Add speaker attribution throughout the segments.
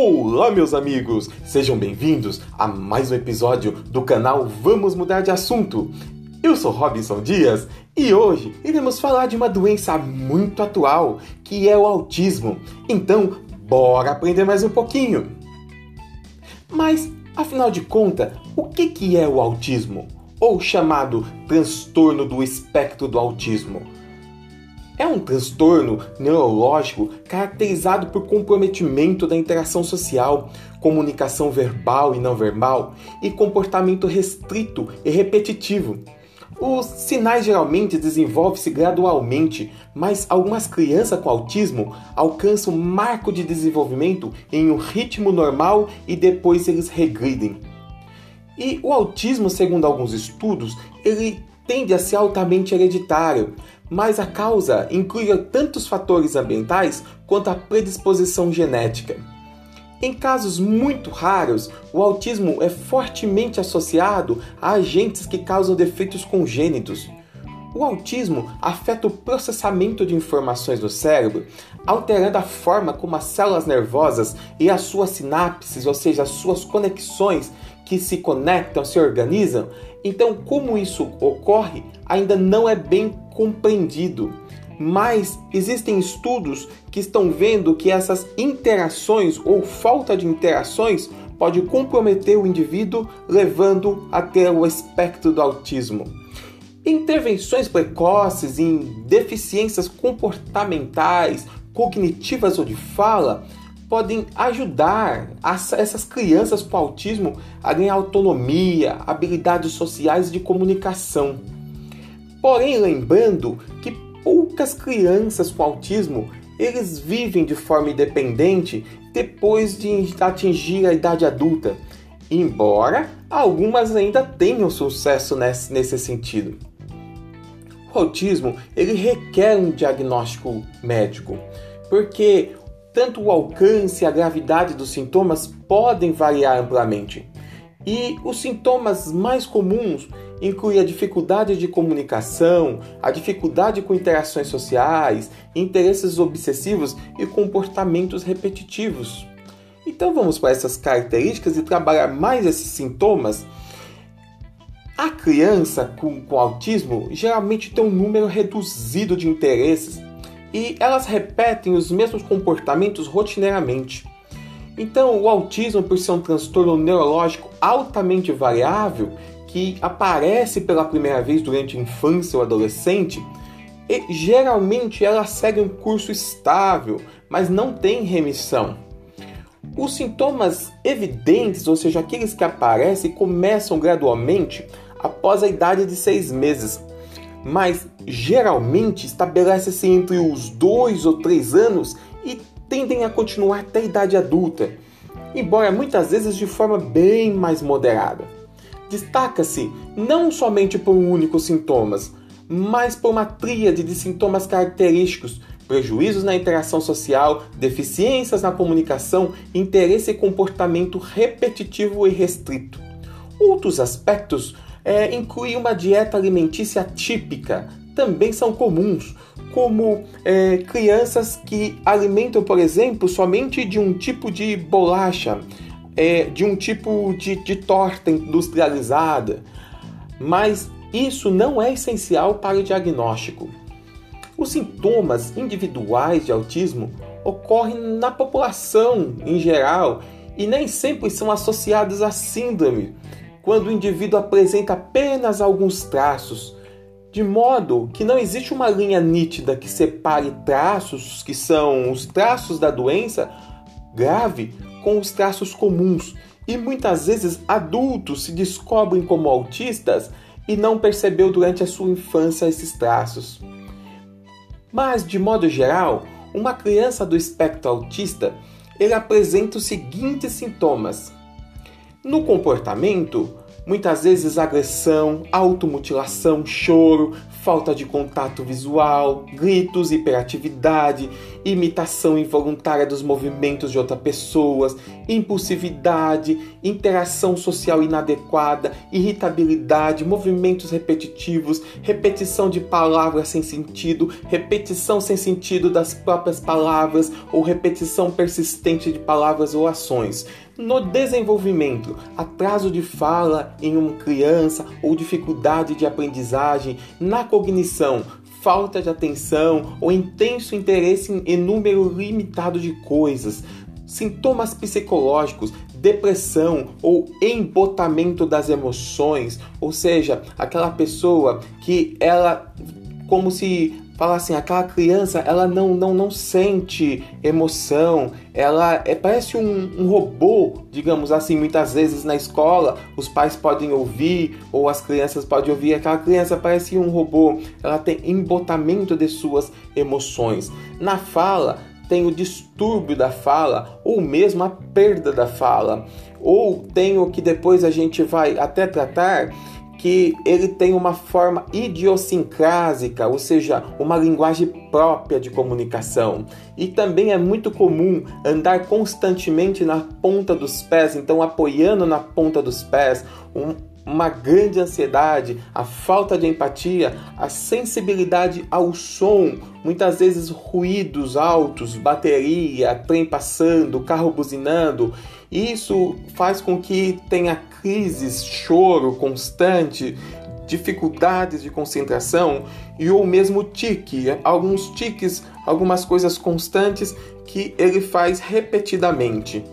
Speaker 1: Olá, meus amigos! Sejam bem-vindos a mais um episódio do canal Vamos Mudar de Assunto. Eu sou Robinson Dias e hoje iremos falar de uma doença muito atual que é o autismo. Então, bora aprender mais um pouquinho. Mas, afinal de contas, o que, que é o autismo? Ou chamado transtorno do espectro do autismo? É um transtorno neurológico caracterizado por comprometimento da interação social, comunicação verbal e não verbal e comportamento restrito e repetitivo. Os sinais geralmente desenvolvem-se gradualmente, mas algumas crianças com autismo alcançam marco de desenvolvimento em um ritmo normal e depois eles regridem. E o autismo, segundo alguns estudos, ele tende a ser altamente hereditário, mas a causa inclui tantos fatores ambientais quanto a predisposição genética. Em casos muito raros, o autismo é fortemente associado a agentes que causam defeitos congênitos. O autismo afeta o processamento de informações no cérebro, alterando a forma como as células nervosas e as suas sinapses, ou seja, as suas conexões que se conectam, se organizam. Então, como isso ocorre, ainda não é bem compreendido. Mas existem estudos que estão vendo que essas interações ou falta de interações pode comprometer o indivíduo, levando até o espectro do autismo. Intervenções precoces em deficiências comportamentais, cognitivas ou de fala podem ajudar essas crianças com autismo a ganhar autonomia, habilidades sociais de comunicação. Porém, lembrando que poucas crianças com autismo eles vivem de forma independente depois de atingir a idade adulta, embora algumas ainda tenham sucesso nesse, nesse sentido. O autismo ele requer um diagnóstico médico, porque tanto o alcance e a gravidade dos sintomas podem variar amplamente. E os sintomas mais comuns incluem a dificuldade de comunicação, a dificuldade com interações sociais, interesses obsessivos e comportamentos repetitivos. Então vamos para essas características e trabalhar mais esses sintomas. A criança com, com autismo geralmente tem um número reduzido de interesses e elas repetem os mesmos comportamentos rotineiramente. Então, o autismo, por ser um transtorno neurológico altamente variável, que aparece pela primeira vez durante a infância ou adolescente, e geralmente ela segue um curso estável, mas não tem remissão. Os sintomas evidentes, ou seja, aqueles que aparecem, começam gradualmente após a idade de seis meses, mas geralmente estabelece-se entre os dois ou três anos e tendem a continuar até a idade adulta, embora muitas vezes de forma bem mais moderada. Destaca-se não somente por um único sintomas, mas por uma tríade de sintomas característicos, prejuízos na interação social, deficiências na comunicação, interesse e comportamento repetitivo e restrito. Outros aspectos é, incluem uma dieta alimentícia típica, também são comuns, como é, crianças que alimentam, por exemplo, somente de um tipo de bolacha, é, de um tipo de, de torta industrializada. Mas isso não é essencial para o diagnóstico. Os sintomas individuais de autismo ocorrem na população em geral e nem sempre são associados à síndrome, quando o indivíduo apresenta apenas alguns traços, de modo que não existe uma linha nítida que separe traços que são os traços da doença grave com os traços comuns. E muitas vezes adultos se descobrem como autistas e não percebeu durante a sua infância esses traços. Mas de modo geral, uma criança do espectro autista, ele apresenta os seguintes sintomas: no comportamento, muitas vezes agressão, automutilação, choro, falta de contato visual, gritos, hiperatividade, imitação involuntária dos movimentos de outras pessoas, impulsividade, interação social inadequada, irritabilidade, movimentos repetitivos, repetição de palavras sem sentido, repetição sem sentido das próprias palavras ou repetição persistente de palavras ou ações. No desenvolvimento, atraso de fala em uma criança ou dificuldade de aprendizagem, na cognição, falta de atenção ou intenso interesse em número limitado de coisas, sintomas psicológicos, depressão ou embotamento das emoções, ou seja, aquela pessoa que ela como se fala assim, aquela criança ela não não não sente emoção, ela é, parece um, um, robô, digamos assim, muitas vezes na escola. Os pais podem ouvir ou as crianças podem ouvir, aquela criança parece um robô, ela tem embotamento de suas emoções. Na fala tem o distúrbio da fala ou mesmo a perda da fala, ou tem o que depois a gente vai até tratar que ele tem uma forma idiosincrásica, ou seja, uma linguagem própria de comunicação. E também é muito comum andar constantemente na ponta dos pés, então apoiando na ponta dos pés, um, uma grande ansiedade, a falta de empatia, a sensibilidade ao som, muitas vezes ruídos altos, bateria, trem passando, carro buzinando. Isso faz com que tenha crises, choro constante, dificuldades de concentração e ou mesmo tique, alguns tiques, algumas coisas constantes que ele faz repetidamente.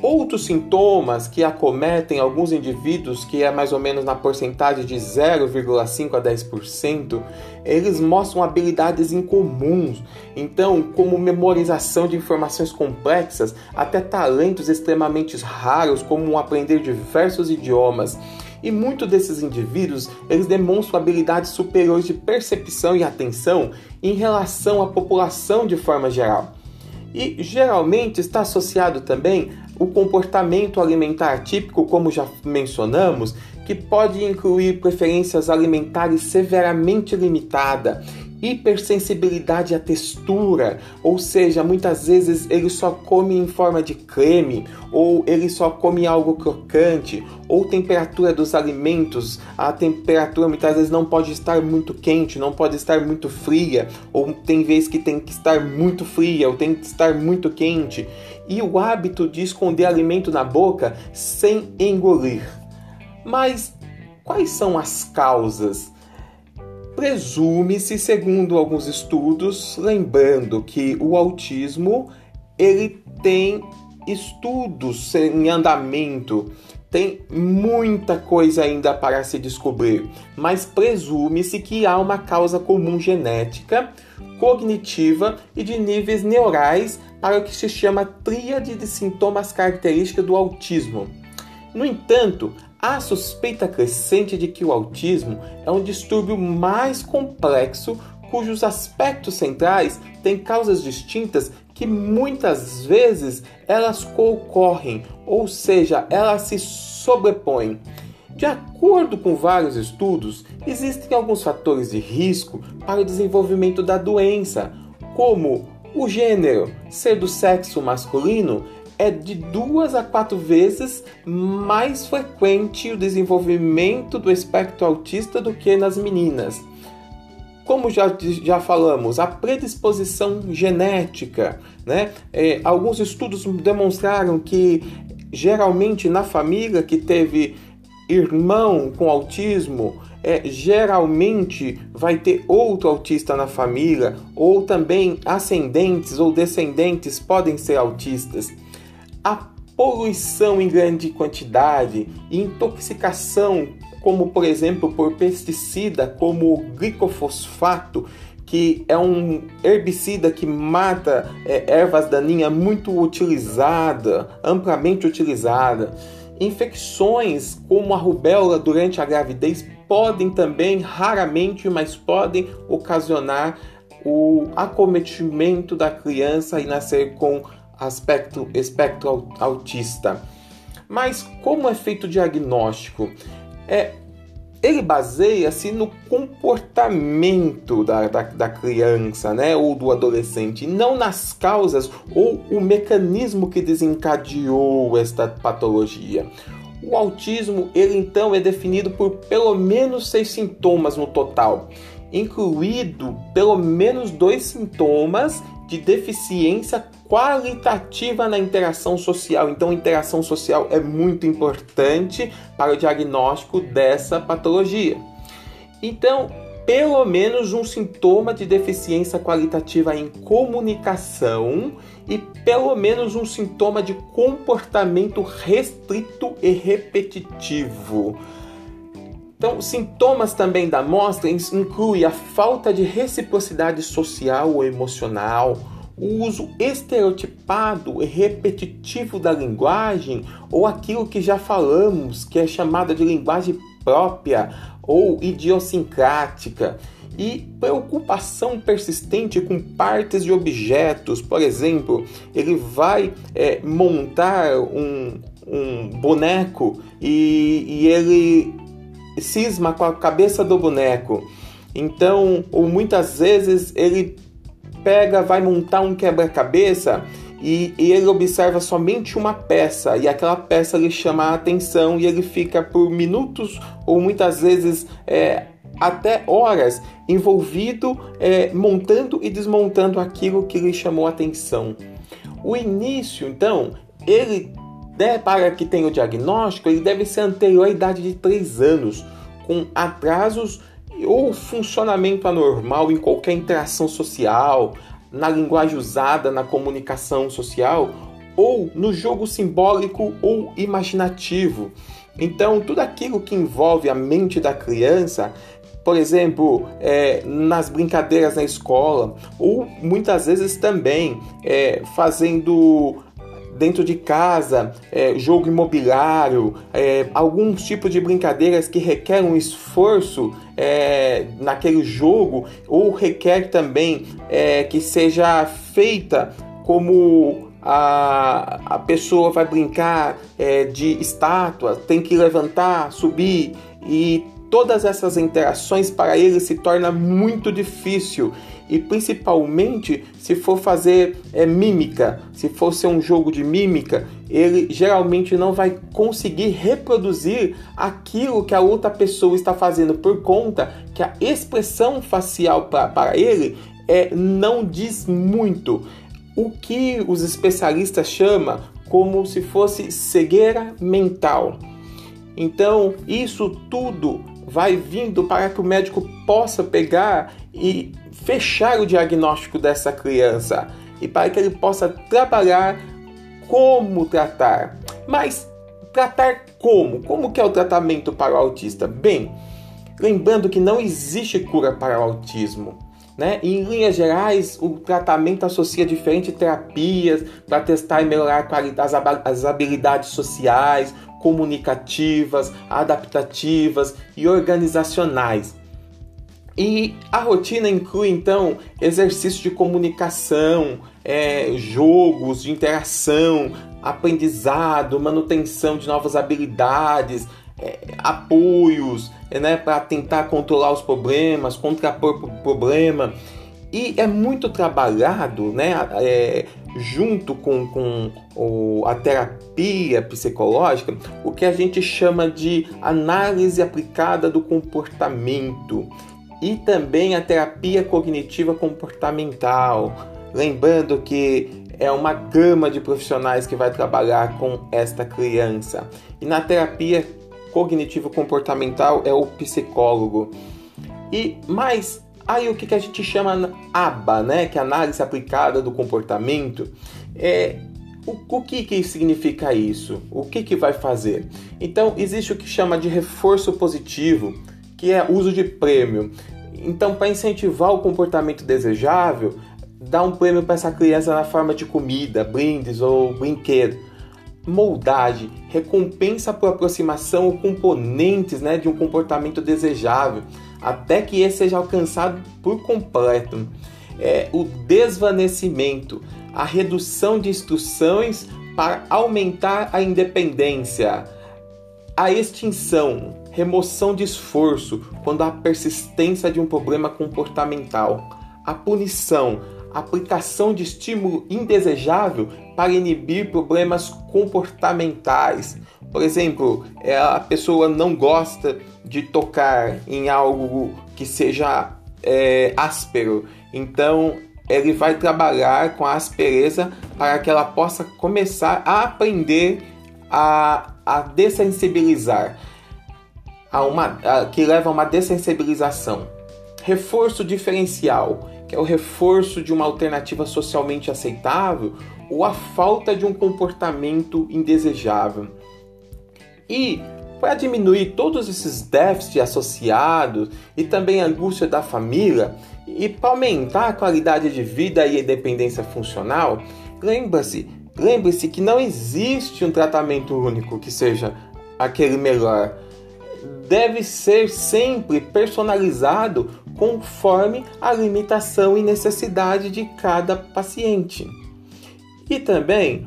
Speaker 1: Outros sintomas que acometem alguns indivíduos, que é mais ou menos na porcentagem de 0,5 a 10%, eles mostram habilidades incomuns. Então, como memorização de informações complexas, até talentos extremamente raros, como aprender diversos idiomas. E muitos desses indivíduos, eles demonstram habilidades superiores de percepção e atenção em relação à população de forma geral. E geralmente está associado também o comportamento alimentar típico, como já mencionamos, que pode incluir preferências alimentares severamente limitada, hipersensibilidade à textura, ou seja, muitas vezes ele só come em forma de creme, ou ele só come algo crocante, ou temperatura dos alimentos, a temperatura muitas vezes não pode estar muito quente, não pode estar muito fria, ou tem vezes que tem que estar muito fria, ou tem que estar muito quente, e o hábito de esconder alimento na boca sem engolir. Mas quais são as causas? Presume-se, segundo alguns estudos, lembrando que o autismo ele tem estudos em andamento, tem muita coisa ainda para se descobrir, mas presume-se que há uma causa comum genética, cognitiva e de níveis neurais para o que se chama tríade de sintomas característicos do autismo. No entanto, há suspeita crescente de que o autismo é um distúrbio mais complexo cujos aspectos centrais têm causas distintas que muitas vezes elas concorrem, ou seja, elas se sobrepõem. De acordo com vários estudos, existem alguns fatores de risco para o desenvolvimento da doença, como o gênero ser do sexo masculino é de duas a quatro vezes mais frequente o desenvolvimento do espectro autista do que nas meninas. Como já, já falamos, a predisposição genética, né? É, alguns estudos demonstraram que geralmente na família que teve irmão com autismo, é, geralmente vai ter outro autista na família, ou também ascendentes ou descendentes podem ser autistas a poluição em grande quantidade e intoxicação, como por exemplo por pesticida como o glicofosfato, que é um herbicida que mata é, ervas daninhas muito utilizada, amplamente utilizada. Infecções como a rubéola durante a gravidez podem também, raramente, mas podem ocasionar o acometimento da criança e nascer com aspecto espectro autista. Mas como é feito o diagnóstico? É ele baseia-se no comportamento da, da, da, criança né, ou do adolescente, não nas causas ou o mecanismo que desencadeou esta patologia. O autismo, ele então é definido por pelo menos seis sintomas no total, incluído pelo menos dois sintomas de deficiência qualitativa na interação social. Então, interação social é muito importante para o diagnóstico dessa patologia. Então, pelo menos um sintoma de deficiência qualitativa em comunicação e pelo menos um sintoma de comportamento restrito e repetitivo. Então, sintomas também da amostra incluem a falta de reciprocidade social ou emocional, o uso estereotipado e repetitivo da linguagem, ou aquilo que já falamos, que é chamada de linguagem própria ou idiosincrática, e preocupação persistente com partes de objetos. Por exemplo, ele vai é, montar um, um boneco e, e ele cisma com a cabeça do boneco. Então, ou muitas vezes ele pega, vai montar um quebra-cabeça e, e, ele observa somente uma peça e aquela peça lhe chama a atenção e ele fica por minutos ou muitas vezes é, até horas envolvido é, montando e desmontando aquilo que lhe chamou a atenção. O início, então, ele né, para que tenha o diagnóstico, ele deve ser anterior à idade de 3 anos, com atrasos ou funcionamento anormal em qualquer interação social, na linguagem usada na comunicação social ou no jogo simbólico ou imaginativo. Então, tudo aquilo que envolve a mente da criança, por exemplo, é, nas brincadeiras na escola, ou muitas vezes também é, fazendo dentro de casa, é, jogo imobiliário, é, alguns tipos de brincadeiras que requerem um esforço é, naquele jogo, ou requer também é, que seja feita como a, a pessoa vai brincar é, de estátua, tem que levantar, subir e todas essas interações para ele se torna muito difícil e principalmente se for fazer é, mímica, se for ser um jogo de mímica, ele geralmente não vai conseguir reproduzir aquilo que a outra pessoa está fazendo por conta que a expressão facial pra, para ele é, não diz muito. O que os especialistas chamam como se fosse cegueira mental. Então, isso tudo vai vindo para que o médico possa pegar e fechar o diagnóstico dessa criança e para que ele possa trabalhar como tratar. Mas tratar como? Como que é o tratamento para o autista? Bem, lembrando que não existe cura para o autismo. Né? Em linhas gerais, o tratamento associa diferentes terapias para testar e melhorar as habilidades sociais, comunicativas, adaptativas e organizacionais. E a rotina inclui então exercícios de comunicação, é, jogos de interação, aprendizado, manutenção de novas habilidades, é, apoios né, para tentar controlar os problemas, contrapor o problema. E é muito trabalhado né, é, junto com, com o, a terapia psicológica o que a gente chama de análise aplicada do comportamento e também a terapia cognitiva comportamental. Lembrando que é uma gama de profissionais que vai trabalhar com esta criança. E na terapia cognitivo comportamental é o psicólogo. E mais aí o que, que a gente chama ABA, né, que é análise aplicada do comportamento, é o, o que, que significa isso? O que, que vai fazer? Então existe o que chama de reforço positivo, que é uso de prêmio. Então, para incentivar o comportamento desejável, dá um prêmio para essa criança na forma de comida, brindes ou brinquedo. Moldagem, recompensa por aproximação ou componentes né, de um comportamento desejável, até que esse seja alcançado por completo. É, o desvanecimento, a redução de instruções para aumentar a independência, a extinção, remoção de esforço quando há persistência de um problema comportamental, a punição, aplicação de estímulo indesejável para inibir problemas comportamentais. Por exemplo, é, a pessoa não gosta de tocar em algo que seja é, áspero, então ele vai trabalhar com a aspereza para que ela possa começar a aprender a, a dessensibilizar, a uma, a, que leva a uma dessensibilização. Reforço diferencial, que é o reforço de uma alternativa socialmente aceitável ou a falta de um comportamento indesejável. E para diminuir todos esses déficits associados e também a angústia da família e para aumentar a qualidade de vida e a independência funcional, lembre-se, lembre-se que não existe um tratamento único que seja aquele melhor. Deve ser sempre personalizado conforme a limitação e necessidade de cada paciente. E também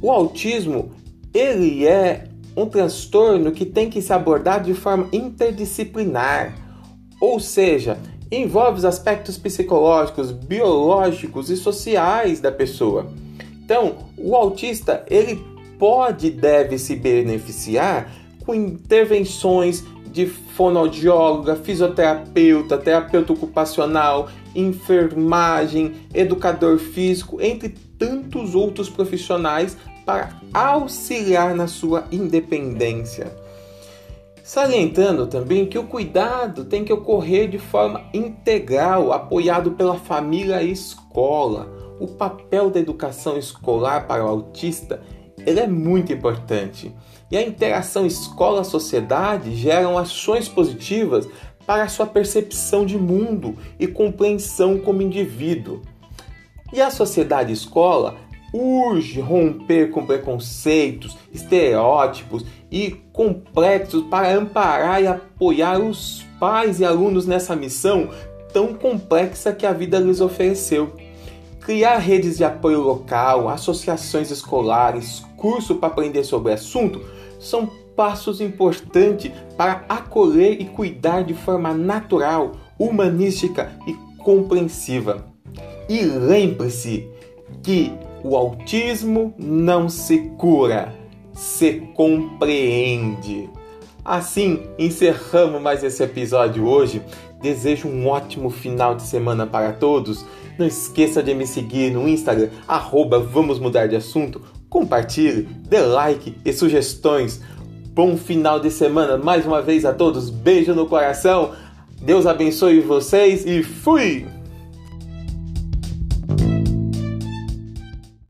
Speaker 1: o autismo ele é um transtorno que tem que se abordar de forma interdisciplinar, ou seja, envolve os aspectos psicológicos, biológicos e sociais da pessoa. Então, o autista ele pode e deve se beneficiar com intervenções de fonoaudióloga, fisioterapeuta, terapeuta ocupacional, enfermagem, educador físico, entre tantos outros profissionais para auxiliar na sua independência. Salientando também que o cuidado tem que ocorrer de forma integral, apoiado pela família e escola. O papel da educação escolar para o autista ele é muito importante. E a interação escola-sociedade geram ações positivas para a sua percepção de mundo e compreensão como indivíduo. E a sociedade escola urge romper com preconceitos, estereótipos e complexos para amparar e apoiar os pais e alunos nessa missão tão complexa que a vida lhes ofereceu. Criar redes de apoio local, associações escolares, curso para aprender sobre o assunto são passos importantes para acolher e cuidar de forma natural, humanística e compreensiva. E lembre-se que o autismo não se cura, se compreende. Assim, encerramos mais esse episódio hoje. Desejo um ótimo final de semana para todos. Não esqueça de me seguir no Instagram, arroba Vamos Mudar de Assunto. Compartilhe, dê like e sugestões. Bom final de semana mais uma vez a todos. Beijo no coração. Deus abençoe vocês e fui!